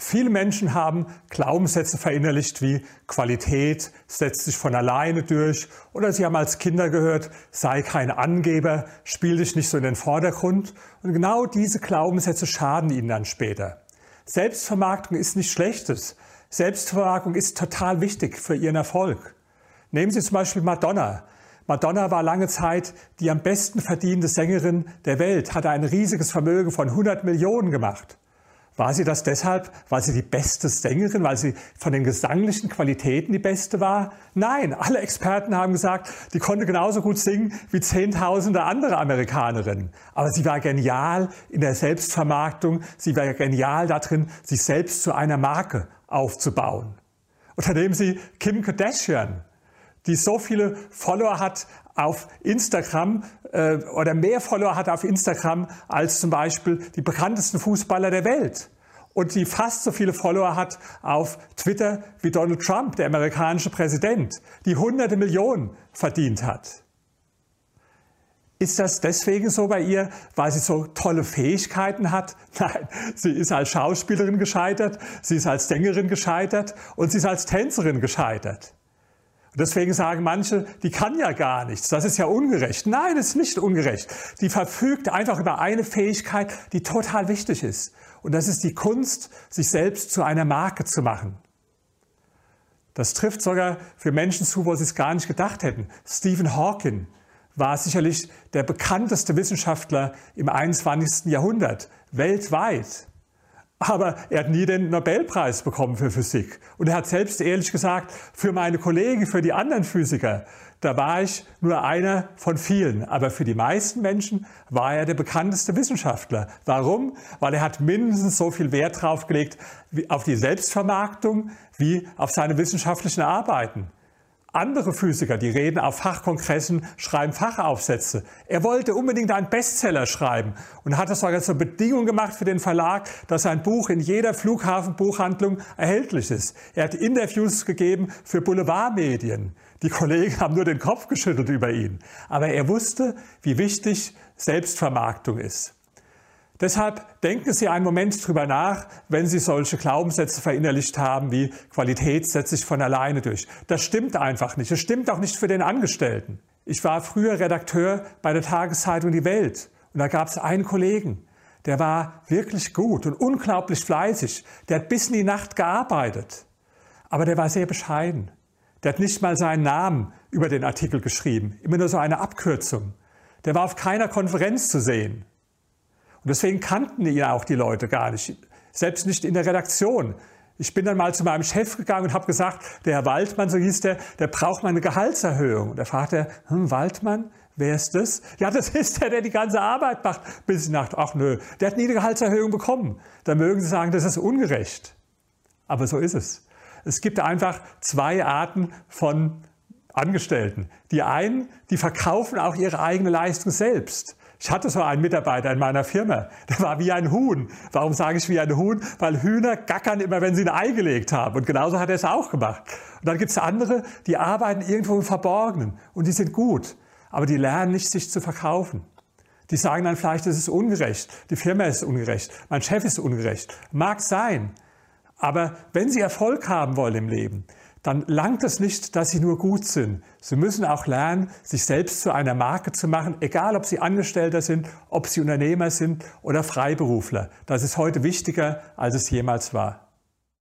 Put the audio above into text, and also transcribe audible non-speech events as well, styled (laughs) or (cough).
Viele Menschen haben Glaubenssätze verinnerlicht wie Qualität setzt sich von alleine durch oder sie haben als Kinder gehört, sei kein Angeber, spiel dich nicht so in den Vordergrund. Und genau diese Glaubenssätze schaden ihnen dann später. Selbstvermarktung ist nichts Schlechtes. Selbstvermarktung ist total wichtig für ihren Erfolg. Nehmen Sie zum Beispiel Madonna. Madonna war lange Zeit die am besten verdiente Sängerin der Welt, hatte ein riesiges Vermögen von 100 Millionen gemacht. War sie das deshalb, weil sie die beste Sängerin, weil sie von den gesanglichen Qualitäten die beste war? Nein, alle Experten haben gesagt, die konnte genauso gut singen wie Zehntausende andere Amerikanerinnen. Aber sie war genial in der Selbstvermarktung, sie war genial darin, sich selbst zu einer Marke aufzubauen. Oder nehmen Sie Kim Kardashian, die so viele Follower hat auf Instagram äh, oder mehr Follower hat auf Instagram als zum Beispiel die bekanntesten Fußballer der Welt. Und die fast so viele Follower hat auf Twitter wie Donald Trump, der amerikanische Präsident, die hunderte Millionen verdient hat. Ist das deswegen so bei ihr, weil sie so tolle Fähigkeiten hat? (laughs) Nein, sie ist als Schauspielerin gescheitert, sie ist als Sängerin gescheitert und sie ist als Tänzerin gescheitert. Deswegen sagen manche, die kann ja gar nichts, das ist ja ungerecht. Nein, es ist nicht ungerecht. Die verfügt einfach über eine Fähigkeit, die total wichtig ist. Und das ist die Kunst, sich selbst zu einer Marke zu machen. Das trifft sogar für Menschen zu, wo sie es gar nicht gedacht hätten. Stephen Hawking war sicherlich der bekannteste Wissenschaftler im 21. Jahrhundert, weltweit. Aber er hat nie den Nobelpreis bekommen für Physik. Und er hat selbst ehrlich gesagt, für meine Kollegen, für die anderen Physiker, da war ich nur einer von vielen. Aber für die meisten Menschen war er der bekannteste Wissenschaftler. Warum? Weil er hat mindestens so viel Wert drauf gelegt auf die Selbstvermarktung wie auf seine wissenschaftlichen Arbeiten. Andere Physiker, die reden auf Fachkongressen, schreiben Fachaufsätze. Er wollte unbedingt einen Bestseller schreiben und hat das sogar zur Bedingung gemacht für den Verlag, dass sein Buch in jeder Flughafenbuchhandlung erhältlich ist. Er hat Interviews gegeben für Boulevardmedien. Die Kollegen haben nur den Kopf geschüttelt über ihn. Aber er wusste, wie wichtig Selbstvermarktung ist. Deshalb denken Sie einen Moment drüber nach, wenn Sie solche Glaubenssätze verinnerlicht haben, wie Qualität setzt sich von alleine durch. Das stimmt einfach nicht. Das stimmt auch nicht für den Angestellten. Ich war früher Redakteur bei der Tageszeitung Die Welt und da gab es einen Kollegen, der war wirklich gut und unglaublich fleißig. Der hat bis in die Nacht gearbeitet. Aber der war sehr bescheiden. Der hat nicht mal seinen Namen über den Artikel geschrieben, immer nur so eine Abkürzung. Der war auf keiner Konferenz zu sehen. Und deswegen kannten ihn auch die Leute gar nicht, selbst nicht in der Redaktion. Ich bin dann mal zu meinem Chef gegangen und habe gesagt, der Herr Waldmann, so hieß der, der braucht mal eine Gehaltserhöhung. Und da fragt er, hm, Waldmann, wer ist das? Ja, das (laughs) ist der, der die ganze Arbeit macht. Bis ich dachte, ach nö, der hat nie eine Gehaltserhöhung bekommen. Da mögen Sie sagen, das ist ungerecht. Aber so ist es. Es gibt einfach zwei Arten von Angestellten. Die einen, die verkaufen auch ihre eigene Leistung selbst. Ich hatte so einen Mitarbeiter in meiner Firma, der war wie ein Huhn. Warum sage ich wie ein Huhn? Weil Hühner gackern immer, wenn sie ein Ei gelegt haben. Und genauso hat er es auch gemacht. Und dann gibt es andere, die arbeiten irgendwo im Verborgenen und die sind gut, aber die lernen nicht, sich zu verkaufen. Die sagen dann vielleicht, es ist ungerecht, die Firma ist ungerecht, mein Chef ist ungerecht. Mag sein. Aber wenn Sie Erfolg haben wollen im Leben, dann langt es nicht, dass sie nur gut sind. Sie müssen auch lernen, sich selbst zu einer Marke zu machen, egal ob sie Angestellter sind, ob sie Unternehmer sind oder Freiberufler. Das ist heute wichtiger, als es jemals war.